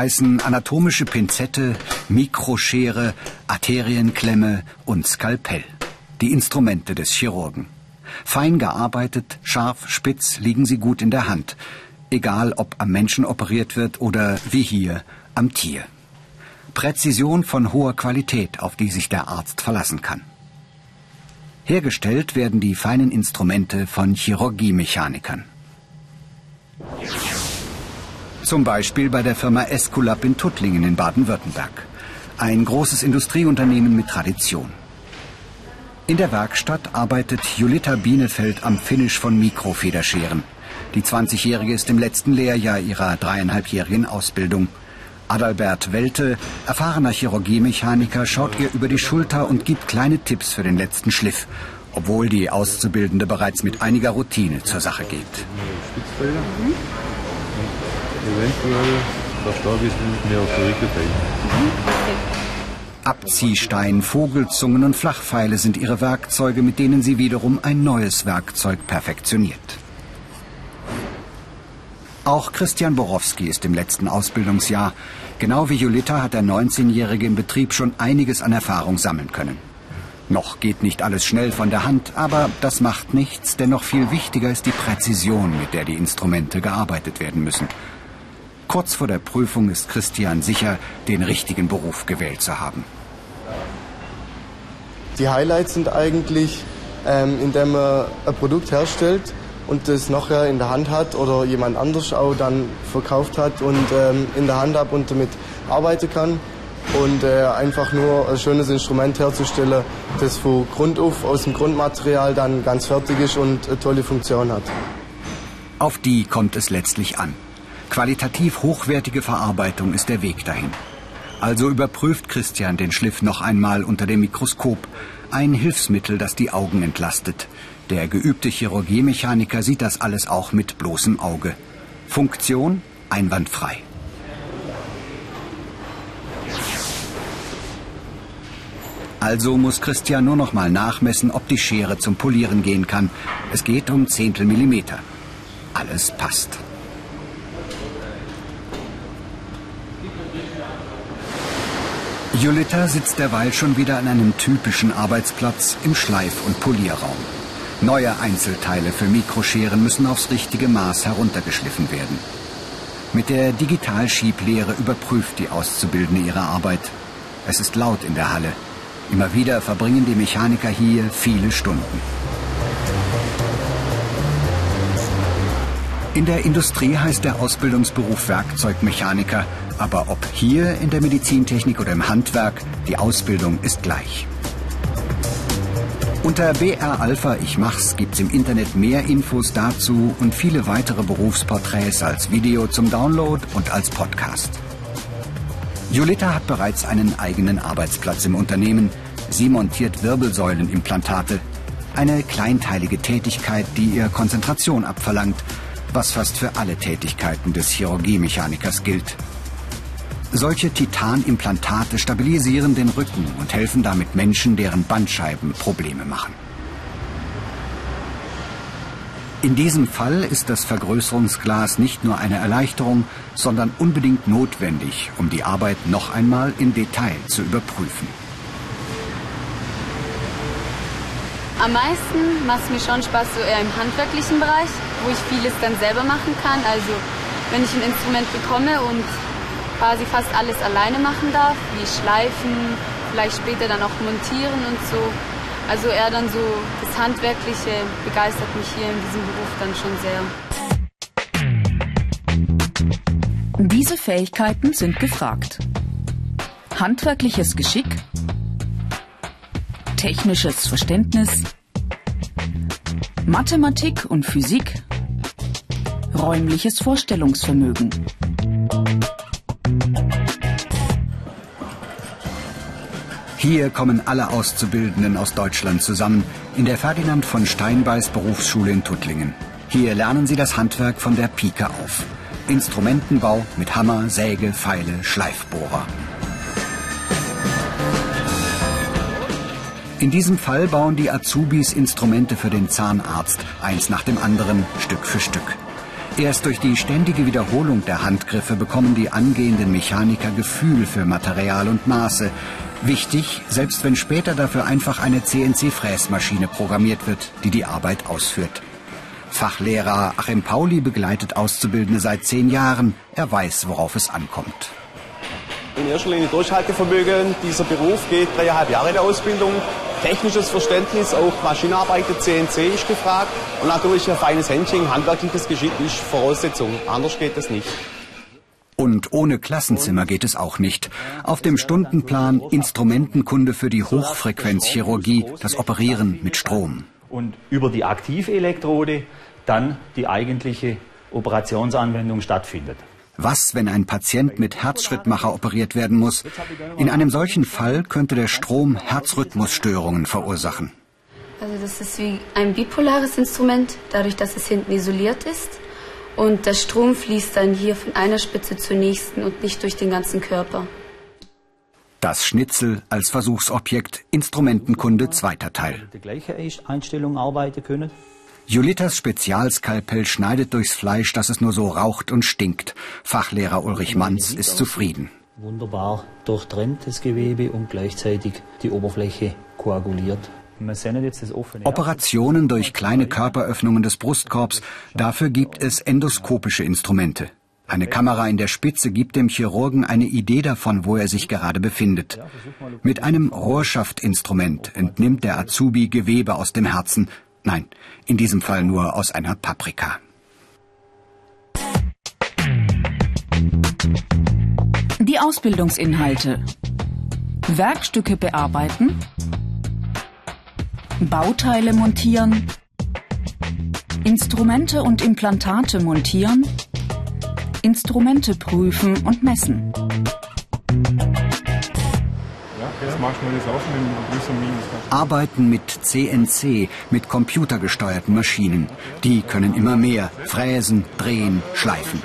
Heißen anatomische Pinzette, Mikroschere, Arterienklemme und Skalpell. Die Instrumente des Chirurgen. Fein gearbeitet, scharf, spitz liegen sie gut in der Hand. Egal ob am Menschen operiert wird oder wie hier am Tier. Präzision von hoher Qualität, auf die sich der Arzt verlassen kann. Hergestellt werden die feinen Instrumente von Chirurgiemechanikern. Zum Beispiel bei der Firma Esculap in Tuttlingen in Baden-Württemberg. Ein großes Industrieunternehmen mit Tradition. In der Werkstatt arbeitet Julita Bienefeld am Finish von Mikrofederscheren. Die 20-Jährige ist im letzten Lehrjahr ihrer dreieinhalbjährigen Ausbildung. Adalbert Welte, erfahrener Chirurgiemechaniker, schaut ihr über die Schulter und gibt kleine Tipps für den letzten Schliff, obwohl die Auszubildende bereits mit einiger Routine zur Sache geht. Spitzfelder. Mhm. Eventuell der Stahlwissen mehr auf Abziehstein, Vogelzungen und Flachpfeile sind ihre Werkzeuge, mit denen sie wiederum ein neues Werkzeug perfektioniert. Auch Christian Borowski ist im letzten Ausbildungsjahr. Genau wie Julita hat der 19-Jährige im Betrieb schon einiges an Erfahrung sammeln können. Noch geht nicht alles schnell von der Hand, aber das macht nichts, denn noch viel wichtiger ist die Präzision, mit der die Instrumente gearbeitet werden müssen. Kurz vor der Prüfung ist Christian sicher, den richtigen Beruf gewählt zu haben. Die Highlights sind eigentlich, ähm, indem man ein Produkt herstellt, und das nachher in der Hand hat oder jemand anders auch dann verkauft hat und ähm, in der Hand hat und damit arbeiten kann. Und äh, einfach nur ein schönes Instrument herzustellen, das von Grund auf aus dem Grundmaterial dann ganz fertig ist und eine tolle Funktion hat. Auf die kommt es letztlich an. Qualitativ hochwertige Verarbeitung ist der Weg dahin. Also überprüft Christian den Schliff noch einmal unter dem Mikroskop, ein Hilfsmittel, das die Augen entlastet. Der geübte Chirurgiemechaniker sieht das alles auch mit bloßem Auge. Funktion einwandfrei. Also muss Christian nur noch mal nachmessen, ob die Schere zum Polieren gehen kann. Es geht um Zehntel Millimeter. Alles passt. Julita sitzt derweil schon wieder an einem typischen Arbeitsplatz im Schleif- und Polierraum. Neue Einzelteile für Mikroscheren müssen aufs richtige Maß heruntergeschliffen werden. Mit der Digitalschieblehre überprüft die Auszubildende ihre Arbeit. Es ist laut in der Halle. Immer wieder verbringen die Mechaniker hier viele Stunden. In der Industrie heißt der Ausbildungsberuf Werkzeugmechaniker, aber ob hier in der Medizintechnik oder im Handwerk, die Ausbildung ist gleich. Unter BR Alpha Ich Mach's gibt's im Internet mehr Infos dazu und viele weitere Berufsporträts als Video zum Download und als Podcast. Julita hat bereits einen eigenen Arbeitsplatz im Unternehmen. Sie montiert Wirbelsäulenimplantate. Eine kleinteilige Tätigkeit, die ihr Konzentration abverlangt, was fast für alle Tätigkeiten des Chirurgiemechanikers gilt. Solche Titanimplantate stabilisieren den Rücken und helfen damit Menschen, deren Bandscheiben Probleme machen. In diesem Fall ist das Vergrößerungsglas nicht nur eine Erleichterung, sondern unbedingt notwendig, um die Arbeit noch einmal im Detail zu überprüfen. Am meisten macht es mir schon Spaß so eher im handwerklichen Bereich, wo ich vieles dann selber machen kann. Also wenn ich ein Instrument bekomme und quasi fast alles alleine machen darf, wie Schleifen, vielleicht später dann auch montieren und so. Also eher dann so das Handwerkliche begeistert mich hier in diesem Beruf dann schon sehr. Diese Fähigkeiten sind gefragt. Handwerkliches Geschick, technisches Verständnis, Mathematik und Physik, räumliches Vorstellungsvermögen. Hier kommen alle Auszubildenden aus Deutschland zusammen in der Ferdinand von Steinbeis Berufsschule in Tuttlingen. Hier lernen sie das Handwerk von der Pike auf. Instrumentenbau mit Hammer, Säge, Pfeile, Schleifbohrer. In diesem Fall bauen die Azubis Instrumente für den Zahnarzt, eins nach dem anderen, Stück für Stück. Erst durch die ständige Wiederholung der Handgriffe bekommen die angehenden Mechaniker Gefühl für Material und Maße. Wichtig, selbst wenn später dafür einfach eine CNC-Fräsmaschine programmiert wird, die die Arbeit ausführt. Fachlehrer Achim Pauli begleitet Auszubildende seit zehn Jahren. Er weiß, worauf es ankommt. In erster Linie Durchhaltevermögen. Dieser Beruf geht dreieinhalb Jahre in der Ausbildung. Technisches Verständnis, auch Maschinenarbeit, der CNC ist gefragt. Und natürlich ein feines Händchen, handwerkliches Geschick ist Voraussetzung. Anders geht es nicht. Und ohne Klassenzimmer geht es auch nicht. Auf dem Stundenplan Instrumentenkunde für die Hochfrequenzchirurgie, das Operieren mit Strom. Und über die Aktivelektrode dann die eigentliche Operationsanwendung stattfindet. Was, wenn ein Patient mit Herzschrittmacher operiert werden muss? In einem solchen Fall könnte der Strom Herzrhythmusstörungen verursachen. Also das ist wie ein bipolares Instrument, dadurch, dass es hinten isoliert ist. Und der Strom fließt dann hier von einer Spitze zur nächsten und nicht durch den ganzen Körper. Das Schnitzel als Versuchsobjekt, Instrumentenkunde zweiter Teil. Die gleiche Einstellung arbeiten können. Julitas Spezialskalpell schneidet durchs Fleisch, dass es nur so raucht und stinkt. Fachlehrer Ulrich Manz ist zufrieden. Wunderbar durchtrennt das Gewebe und gleichzeitig die Oberfläche koaguliert. Operationen durch kleine Körperöffnungen des Brustkorbs, dafür gibt es endoskopische Instrumente. Eine Kamera in der Spitze gibt dem Chirurgen eine Idee davon, wo er sich gerade befindet. Mit einem Rohrschaftinstrument entnimmt der Azubi Gewebe aus dem Herzen, Nein, in diesem Fall nur aus einer Paprika. Die Ausbildungsinhalte. Werkstücke bearbeiten, Bauteile montieren, Instrumente und Implantate montieren, Instrumente prüfen und messen. Arbeiten mit CNC, mit computergesteuerten Maschinen. Die können immer mehr fräsen, drehen, schleifen.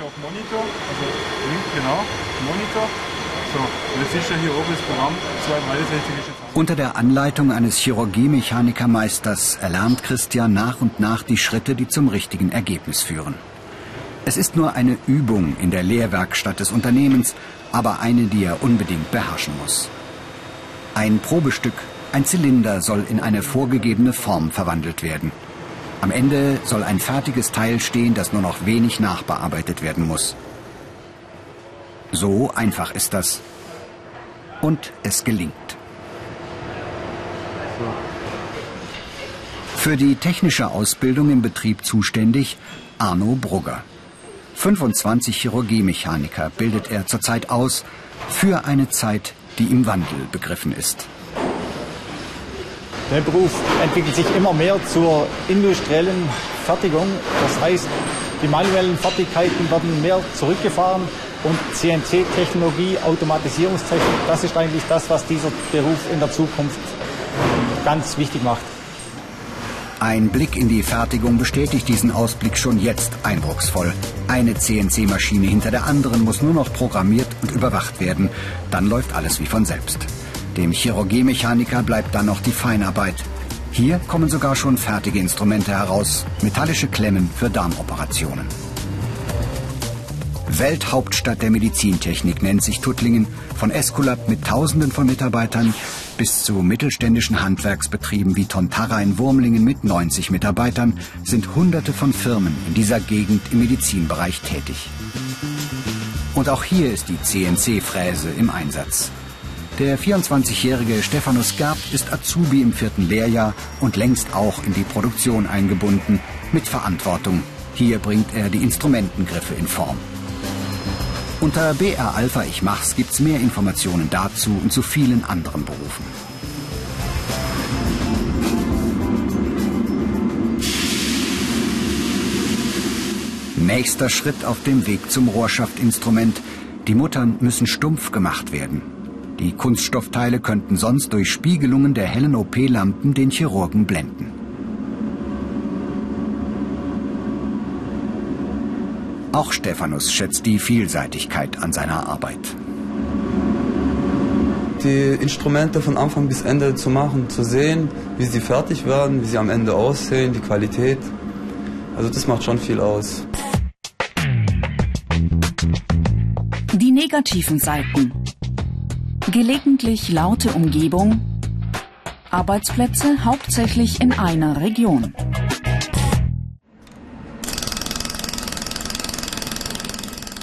Unter der Anleitung eines Chirurgie-Mechanikermeisters erlernt Christian nach und nach die Schritte, die zum richtigen Ergebnis führen. Es ist nur eine Übung in der Lehrwerkstatt des Unternehmens, aber eine, die er unbedingt beherrschen muss. Ein Probestück, ein Zylinder soll in eine vorgegebene Form verwandelt werden. Am Ende soll ein fertiges Teil stehen, das nur noch wenig nachbearbeitet werden muss. So einfach ist das. Und es gelingt. Für die technische Ausbildung im Betrieb zuständig Arno Brugger. 25 Chirurgiemechaniker bildet er zurzeit aus für eine Zeit, die im Wandel begriffen ist. Der Beruf entwickelt sich immer mehr zur industriellen Fertigung. Das heißt, die manuellen Fertigkeiten werden mehr zurückgefahren und CNC-Technologie, Automatisierungstechnik, das ist eigentlich das, was dieser Beruf in der Zukunft ganz wichtig macht. Ein Blick in die Fertigung bestätigt diesen Ausblick schon jetzt eindrucksvoll. Eine CNC-Maschine hinter der anderen muss nur noch programmiert und überwacht werden. Dann läuft alles wie von selbst. Dem Chirurgiemechaniker bleibt dann noch die Feinarbeit. Hier kommen sogar schon fertige Instrumente heraus, metallische Klemmen für Darmoperationen. Welthauptstadt der Medizintechnik nennt sich Tuttlingen, von Esculap mit Tausenden von Mitarbeitern bis zu mittelständischen Handwerksbetrieben wie Tontara in Wurmlingen mit 90 Mitarbeitern sind Hunderte von Firmen in dieser Gegend im Medizinbereich tätig. Und auch hier ist die CNC-Fräse im Einsatz. Der 24-jährige Stephanus Gerb ist Azubi im vierten Lehrjahr und längst auch in die Produktion eingebunden, mit Verantwortung. Hier bringt er die Instrumentengriffe in Form. Unter BR Alpha Ich Mach's gibt's mehr Informationen dazu und zu vielen anderen Berufen. Nächster Schritt auf dem Weg zum Rohrschaftinstrument. Die Muttern müssen stumpf gemacht werden. Die Kunststoffteile könnten sonst durch Spiegelungen der hellen OP-Lampen den Chirurgen blenden. Auch Stephanus schätzt die Vielseitigkeit an seiner Arbeit. Die Instrumente von Anfang bis Ende zu machen, zu sehen, wie sie fertig werden, wie sie am Ende aussehen, die Qualität. Also das macht schon viel aus. Die negativen Seiten. Gelegentlich laute Umgebung. Arbeitsplätze hauptsächlich in einer Region.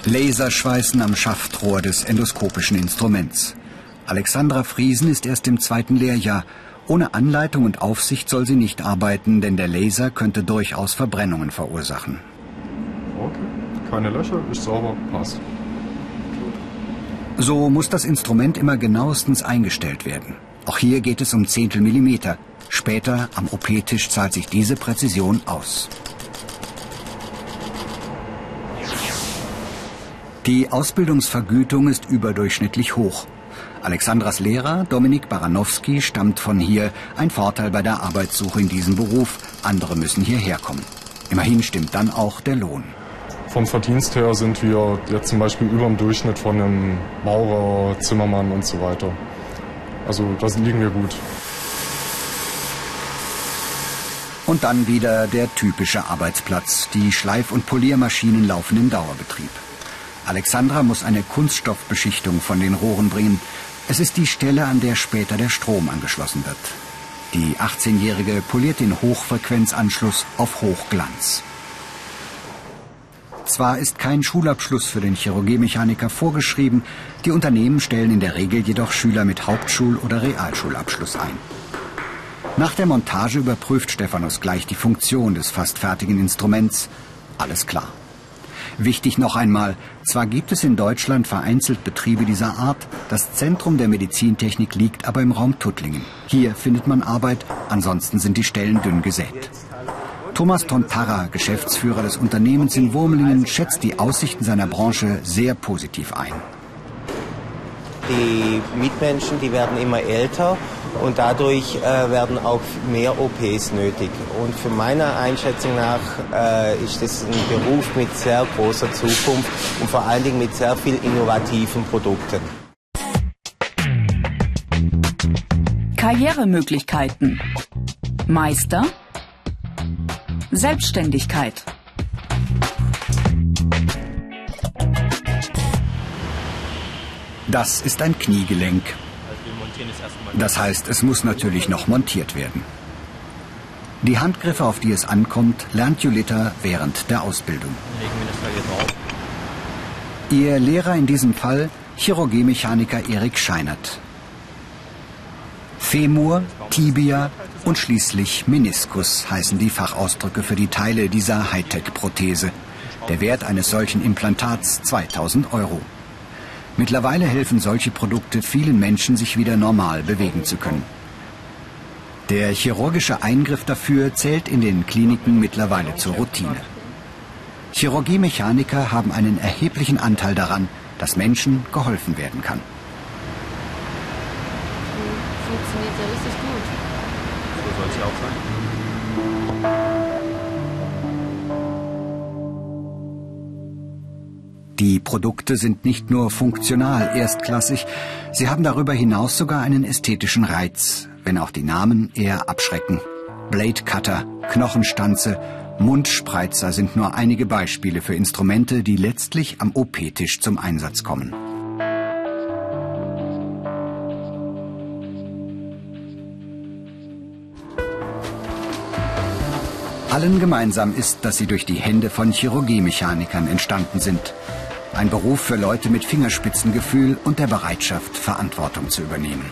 Laserschweißen am Schaftrohr des endoskopischen Instruments. Alexandra Friesen ist erst im zweiten Lehrjahr. Ohne Anleitung und Aufsicht soll sie nicht arbeiten, denn der Laser könnte durchaus Verbrennungen verursachen. Okay, keine Löcher, ist sauber, passt. So muss das Instrument immer genauestens eingestellt werden. Auch hier geht es um Zehntel Millimeter. Später am OP-Tisch zahlt sich diese Präzision aus. Die Ausbildungsvergütung ist überdurchschnittlich hoch. Alexandras Lehrer, Dominik Baranowski, stammt von hier. Ein Vorteil bei der Arbeitssuche in diesem Beruf. Andere müssen hierher kommen. Immerhin stimmt dann auch der Lohn. Vom Verdienst her sind wir jetzt zum Beispiel über dem Durchschnitt von einem Maurer, Zimmermann und so weiter. Also da liegen wir gut. Und dann wieder der typische Arbeitsplatz. Die Schleif- und Poliermaschinen laufen im Dauerbetrieb. Alexandra muss eine Kunststoffbeschichtung von den Rohren bringen. Es ist die Stelle, an der später der Strom angeschlossen wird. Die 18-Jährige poliert den Hochfrequenzanschluss auf Hochglanz. Zwar ist kein Schulabschluss für den Chirurgiemechaniker vorgeschrieben, die Unternehmen stellen in der Regel jedoch Schüler mit Hauptschul- oder Realschulabschluss ein. Nach der Montage überprüft Stephanus gleich die Funktion des fast fertigen Instruments. Alles klar. Wichtig noch einmal, zwar gibt es in Deutschland vereinzelt Betriebe dieser Art, das Zentrum der Medizintechnik liegt aber im Raum Tuttlingen. Hier findet man Arbeit, ansonsten sind die Stellen dünn gesät. Thomas Tontara, Geschäftsführer des Unternehmens in Wurmlingen, schätzt die Aussichten seiner Branche sehr positiv ein. Die Mitmenschen, die werden immer älter und dadurch äh, werden auch mehr OPs nötig. Und für meiner Einschätzung nach äh, ist das ein Beruf mit sehr großer Zukunft und vor allen Dingen mit sehr viel innovativen Produkten. Karrieremöglichkeiten. Meister. Selbstständigkeit. Das ist ein Kniegelenk. Das heißt, es muss natürlich noch montiert werden. Die Handgriffe, auf die es ankommt, lernt Julita während der Ausbildung. Ihr Lehrer in diesem Fall Chirurgiemechaniker Erik Scheinert. Femur, Tibia und schließlich Meniskus heißen die Fachausdrücke für die Teile dieser Hightech-Prothese. Der Wert eines solchen Implantats 2000 Euro. Mittlerweile helfen solche Produkte vielen Menschen, sich wieder normal bewegen zu können. Der chirurgische Eingriff dafür zählt in den Kliniken mittlerweile zur Routine. Chirurgiemechaniker haben einen erheblichen Anteil daran, dass Menschen geholfen werden kann. Funktioniert ja richtig gut. So soll es ja auch sein. Die Produkte sind nicht nur funktional erstklassig, sie haben darüber hinaus sogar einen ästhetischen Reiz, wenn auch die Namen eher abschrecken. Blade Cutter, Knochenstanze, Mundspreizer sind nur einige Beispiele für Instrumente, die letztlich am OP-Tisch zum Einsatz kommen. Allen gemeinsam ist, dass sie durch die Hände von Chirurgiemechanikern entstanden sind. Ein Beruf für Leute mit Fingerspitzengefühl und der Bereitschaft, Verantwortung zu übernehmen.